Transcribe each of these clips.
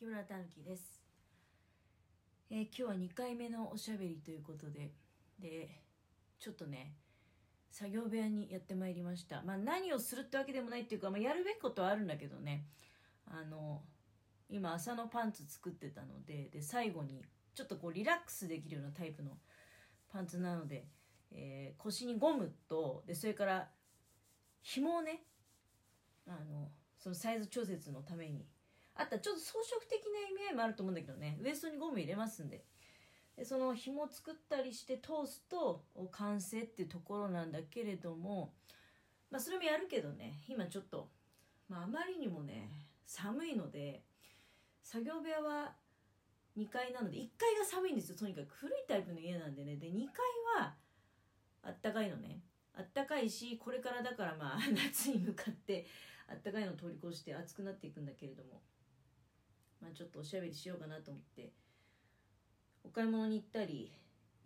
木村たぬきです、えー今日は2回目のおしゃべりということででちょっとね作業部屋にやってまいりました。まあ何をするってわけでもないっていうか、まあ、やるべきことはあるんだけどね。あの今朝のパンツ作ってたのでで最後にちょっとこうリラックスできるようなタイプのパンツなので、えー腰にゴムとでそれから紐をねあのそのサイズ調節のためにあったちょっと装飾的な意味合いもあると思うんだけどね。ウエストにゴム入れますんで。でその紐作ったりして通すと完成っていうところなんだけれどもまあそれもやるけどね。今ちょっと、まあ、あまりにもね寒いので作業部屋は2階なので1階が寒いんですよ。とにかく。古いタイプの家なんでね。で2階はあったかいのね。あったかいしこれからだからまあ 夏に向かってあったかいのを通り越して暑くなっていくんだけれども。まあちょっとおしゃべりしようかなと思ってお買い物に行ったり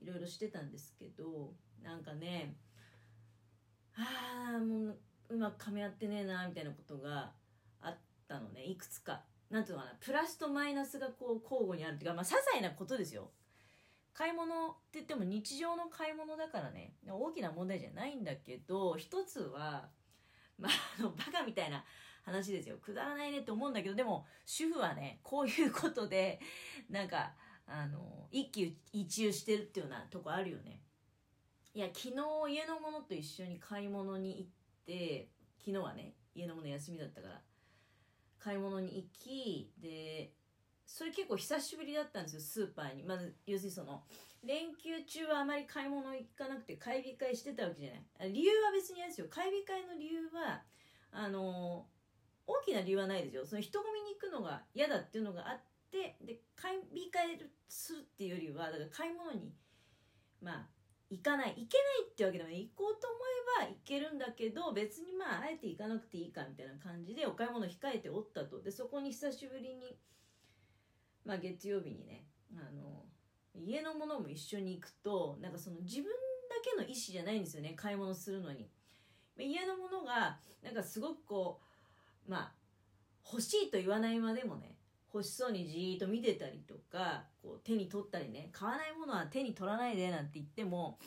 いろいろしてたんですけどなんかねああもううまく噛み合ってねえなみたいなことがあったのね。いくつか。なんていうのかな。プラスとマイナスがこう交互にあるっていうかまあ些細なことですよ。買い物って言っても日常の買い物だからね。大きな問題じゃないんだけど一つはまああのバカみたいな話ですよ。くだらないねって思うんだけどでも主婦はねこういうことでなんかあの一喜一憂してるっていうようなとこあるよね。いや昨日家の者と一緒に買い物に行って昨日はね家の者休みだったから買い物に行きでそれ結構久しぶりだったんですよスーパーに。まず要するにその連休中はあまり買い物行かなくて買い控えしてたわけじゃない。理由は別にあれですよ。買い控えの理由はあの大きな理由はないですよ。その人混みに行くのが嫌だっていうのがあってで買い控えるするっていうよりはだから買い物にまあ行かない行けないってわけでもない行こうと思えば行けるんだけど別にまああえて行かなくていいかみたいな感じでお買い物控えておったと。でそこに久しぶりにまあ月曜日にねあの家のものも一緒に行くとなんかその自分だけの意思じゃないんですよね買い物するのに。家のものがなんかすごくこうまあ欲しいと言わないまでもね欲しそうにじーっと見てたりとかこう手に取ったりね買わないものは手に取らないでなんて言っても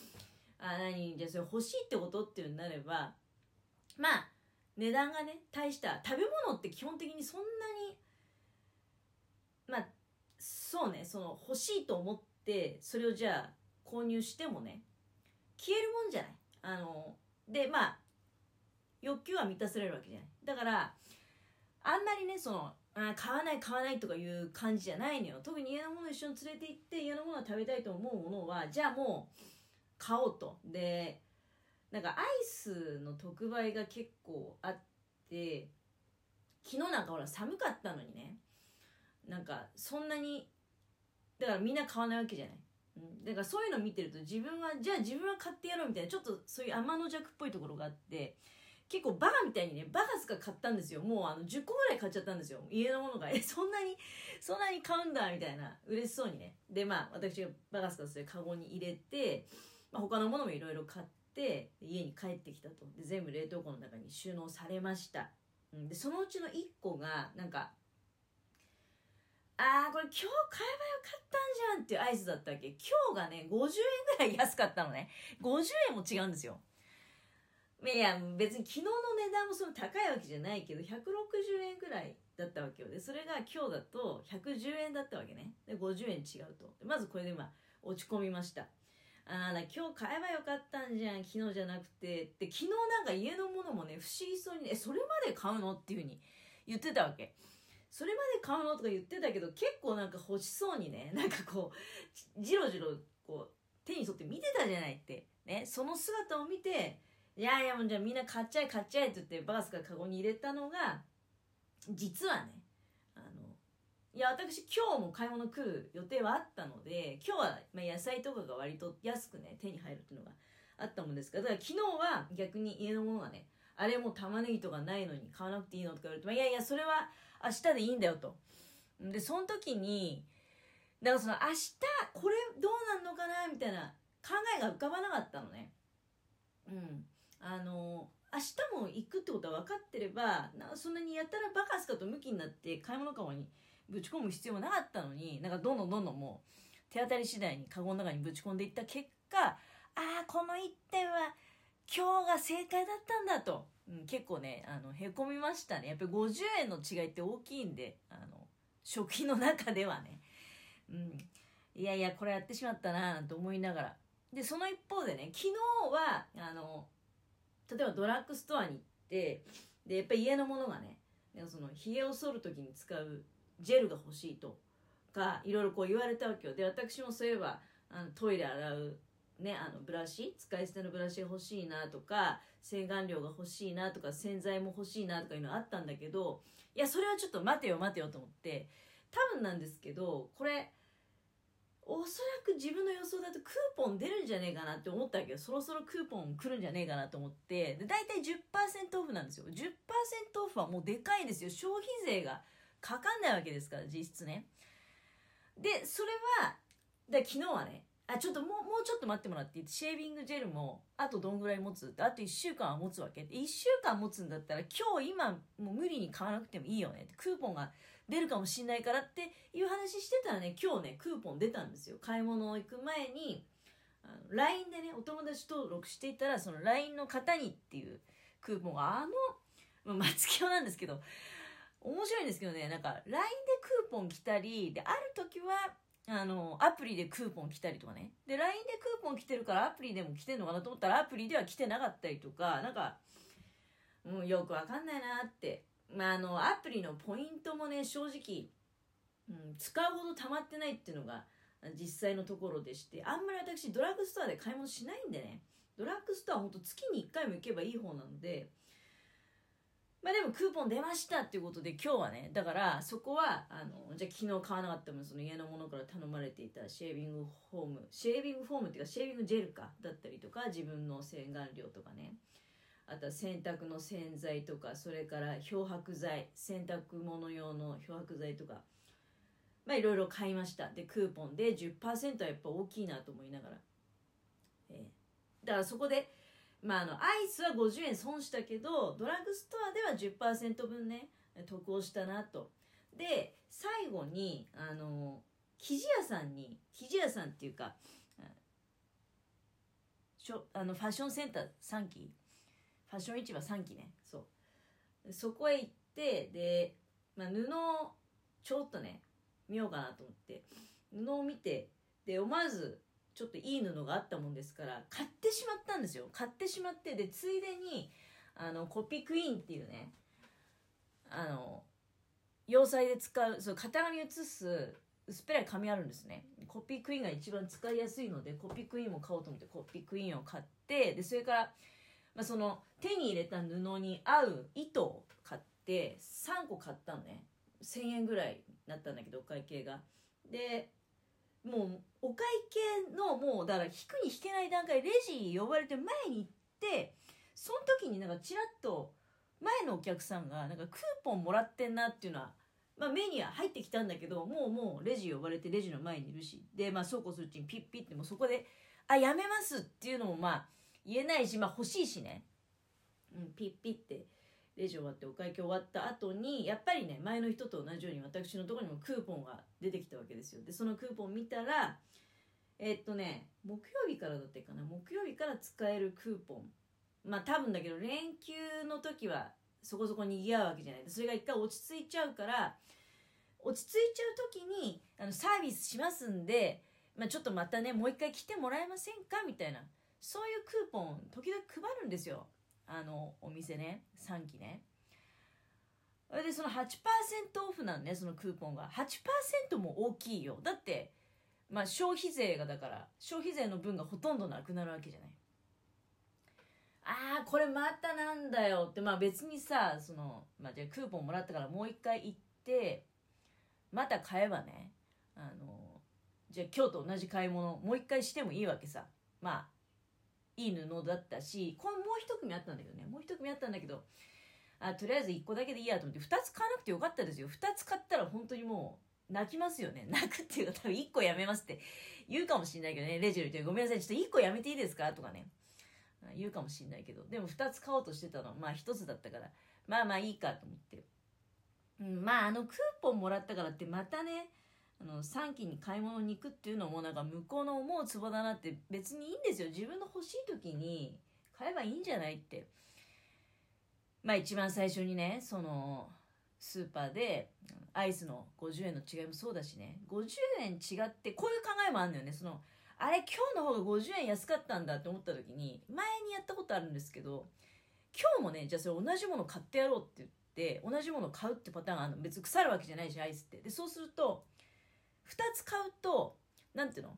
あ何じゃあそれ欲しいってことっていうになればまあ値段がね大した食べ物って基本的にそんなにまあそうねその欲しいと思ってそれをじゃあ購入してもね消えるもんじゃない。あのでまあ欲求は満たされるわけじゃない。だからあんまりねそのあ買わない買わないとかいう感じじゃないのよ。特に家のもの一緒に連れて行って家のものを食べたいと思うものはじゃあもう買おうと。でなんかアイスの特売が結構あって昨日なんかほら寒かったのにね。なんかそんなにだからみんな買わないわけじゃない、だからそういうの見てると自分はじゃあ自分は買ってやろうみたいなちょっとそういう天の弱っぽいところがあって結構バカみたいにねバカスカ買ったんですよ。もうあの10個ぐらい買っちゃったんですよ。家のものが。えそんなにそんなに買うんだみたいな。嬉しそうにね。でまあ私がバカスカそれカゴに入れて、まあ、他のものもいろいろ買って家に帰ってきたと。で全部冷凍庫の中に収納されました、うん、でそのうちの1個がなんかあーこれ今日買えばよかったんじゃんっていうアイスだったわけ。今日がね50円ぐらい安かったのね。50円も違うんですよ。いや別に昨日の値段もその高いわけじゃないけど160円ぐらいだったわけよ。でそれが今日だと110円だったわけね。で50円違うと。まずこれで今落ち込みました。あら今日買えばよかったんじゃん昨日じゃなくて。で昨日なんか家のものもね不思議そうにねえそれまで買うのっていうふうに言ってたわけ。それまで買うのとか言ってたけど結構なんか欲しそうにねなんかこうじろじろこう手に取って見てたじゃないって。ねその姿を見ていやいやもうじゃあみんな買っちゃえ買っちゃえって言ってバースがカゴに入れたのが実はねあのいや私今日も買い物来る予定はあったので今日はまあ野菜とかが割と安くね手に入るっていうのがあったもんですからだから昨日は逆に家のものがねあれもう玉ねぎとかないのに買わなくていいのとか言われて、まあ、いやいやそれは明日でいいんだよと。でその時にだからその明日これどうなんのかなみたいな考えが浮かばなかったのねうんあの明明日も行くってことは分かってればなそんなにやったらバカすかと向きになって買い物かごにぶち込む必要もなかったのになんかどんどんどんどんもう手当たり次第にカゴの中にぶち込んでいった結果ああこの一点は今日が正解だったんだと、うん、結構ねあのへこみましたね。やっぱり50円の違いって大きいんであの食費の中ではね、うん、いやいやこれやってしまったななんて思いながら。でその一方でね昨日はあの例えばドラッグストアに行ってでやっぱり家のものがねそのひげを剃る時に使うジェルが欲しいとかいろいろこう言われたわけよ。で私もそういえばあのトイレ洗うね、あのブラシ使い捨てのブラシが欲しいなとか洗顔料が欲しいなとか洗剤も欲しいなとかいうのあったんだけどいやそれはちょっと待てよ待てよと思って多分なんですけどこれおそらく自分の予想だとクーポン出るんじゃねえかなって思ったけどそろそろクーポン来るんじゃねえかなと思って。で大体10%オフなんですよ。10%オフはもうでかいですよ。消費税がかかんないわけですから実質ね。でそれはで昨日はねあちょっともうもうちょっと待ってもらってシェービングジェルもあとどんぐらい持つ？あと1週間は持つわけ。1週間持つんだったら今日今もう無理に買わなくてもいいよねって。クーポンが出るかもしんないからっていう話してたらね今日ねクーポン出たんですよ買い物行く前に LINE でねお友達登録していたらその LINE の方にっていうクーポンがあの松清なんですけど面白いんですけどねなんか LINE でクーポン来たりである時はあの、アプリでクーポン来たりとかね。で、LINE でクーポン来てるからアプリでも来てんのかなと思ったらアプリでは来てなかったりとか、なんか、う、よくわかんないなって。まあ、あの、アプリのポイントもね、正直、うん、使うほど溜まってないっていうのが実際のところでして、あんまり私ドラッグストアで買い物しないんでね、ドラッグストアほんと月に1回も行けばいい方なので、まあでもクーポン出ましたっていうことで今日はね、だからそこは、あの、じゃあ昨日買わなかったもその家のものから頼まれていたシェービングフォーム、シェービングフォームっていうかシェービングジェルかだったりとか、自分の洗顔料とかね、あとは洗濯の洗剤とか、それから漂白剤、洗濯物用の漂白剤とか、まあいろいろ買いました。で、クーポンで10%はやっぱ大きいなと思いながら。えー、だからそこで、まあ、あのアイスは50円損したけどドラッグストアでは10%分ね得をしたなとで最後にあの生地屋さんに生地屋さんっていうかしょあのファッションセンター3期ファッション市場3期ね。そう。そこへ行ってで、まあ、布をちょっとね見ようかなと思って。布を見てで思わずちょっといい布があったもんですから買ってしまったんですよ。買ってしまってでついでにあのコピークイーンっていうねあの洋裁で使うそう型紙写す薄っぺらい紙あるんですね。コピークイーンが一番使いやすいのでコピークイーンも買おうと思ってコピークイーンを買ってでそれから、まあ、その手に入れた布に合う糸を買って3個買ったのね。1000円ぐらいになったんだけどお会計が。でもうお会計のもうだから引くに引けない段階レジ呼ばれて前に行ってその時になんかちらっと前のお客さんがなんかクーポンもらってんなっていうのは、まあ、目には入ってきたんだけどもうもうレジ呼ばれてレジの前にいるし。でまあそうこうするうちにピッピッてもそこで「あやめます」っていうのもまあ言えないしまあ欲しいしね、うん、ピッピッてレジ終わってお会計終わった後にやっぱりね前の人と同じように私のとこにもクーポンが出てきたわけですよ。でそのクーポン見たらえー、っとね木曜日からだってかな。木曜日から使えるクーポン。まあ多分だけど連休の時はそこそこにぎわうわけじゃない。それが一回落ち着いちゃうから落ち着いちゃう時にあのサービスしますんで、まあ、ちょっとまたねもう一回来てもらえませんか？みたいな。そういうクーポン時々配るんですよ。あのお店ね。3期ね。それでその8%オフなんねそのクーポンが8%も大きいよ。だってまあ消費税がだから消費税の分がほとんどなくなるわけじゃない。ああこれまたなんだよ。ってまあ別にさその、まあ、じゃあクーポンもらったからもう一回行ってまた買えばねあのじゃあ今日と同じ買い物もう一回してもいいわけさ。まあいい布だったしこれもう一組あったんだけどね。もう一組あったんだけどあとりあえず1個だけでいいやと思って2つ買わなくてよかったですよ。2つ買ったら本当にもう泣きますよね。泣くっていうか多分1個やめますって言うかもしれないけどね。レジェルってごめんなさいちょっと1個やめていいですかとかね。言うかもしんないけど。でも2つ買おうとしてたの。まあ1つだったから。まあまあいいかと思って、うん、まああのクーポンもらったからってまたねあの3期に買い物に行くっていうのもなんか向こうの思うツボだなって別にいいんですよ。自分の欲しい時に買えばいいんじゃないって。まあ一番最初にねそのスーパーでアイスの50円の違いもそうだしね。50円違ってこういう考えもあるのよね。そのあれ今日の方が50円安かったんだって思った時に前にやったことあるんですけど今日もねじゃあそれ同じもの買ってやろうって言って同じもの買うってパターンがあの。別に腐るわけじゃないしアイスって。でそうすると2つ買うと何ていうの？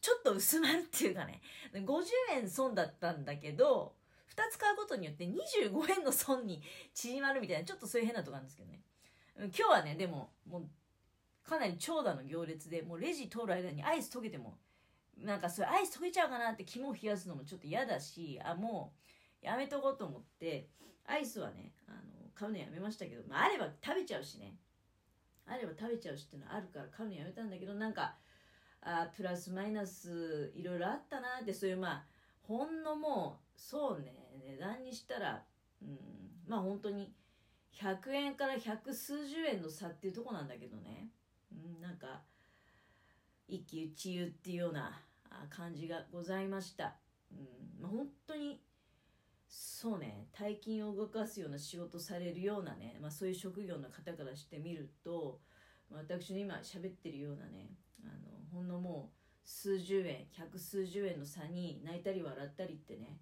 ちょっと薄まるっていうかね。50円損だったんだけど2つ買うことによって25円の損に縮まるみたいなちょっとそういう変なとこあるんですけどね。今日はねでももうかなり長蛇の行列でもうレジ通る間にアイス溶けてもなんかそれアイス溶けちゃうかなって肝を冷やすのもちょっと嫌だしあもうやめとこうと思ってアイスはねあの買うのやめましたけど、まあ、あれば食べちゃうしね。あれば食べちゃうしっていうのはあるから買うのやめたんだけどなんかあプラスマイナスいろいろあったなってそういうまあほんのもうそうね値段にしたらうんまあ本当に100円から百数十円の差っていうとこなんだけどね、うん、なんか一喜一憂っていうような感じがございました、うんまあ、本当にそうね。大金を動かすような仕事されるようなね、まあ、そういう職業の方からしてみると私の今喋ってるようなねあのほんのもう数十円百数十円の差に泣いたり笑ったりってね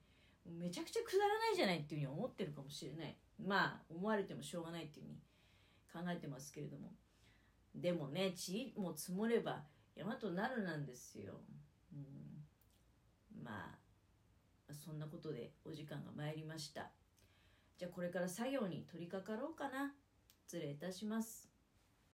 めちゃくちゃくだらないじゃないっていうふうに思ってるかもしれない。まあ思われてもしょうがないっていうふうに考えてますけれども。でもね地も積もれば山となるなんですよ、うん、まあそんなことでお時間が参りました。じゃあこれから作業に取り掛かろうかな。失礼いたします。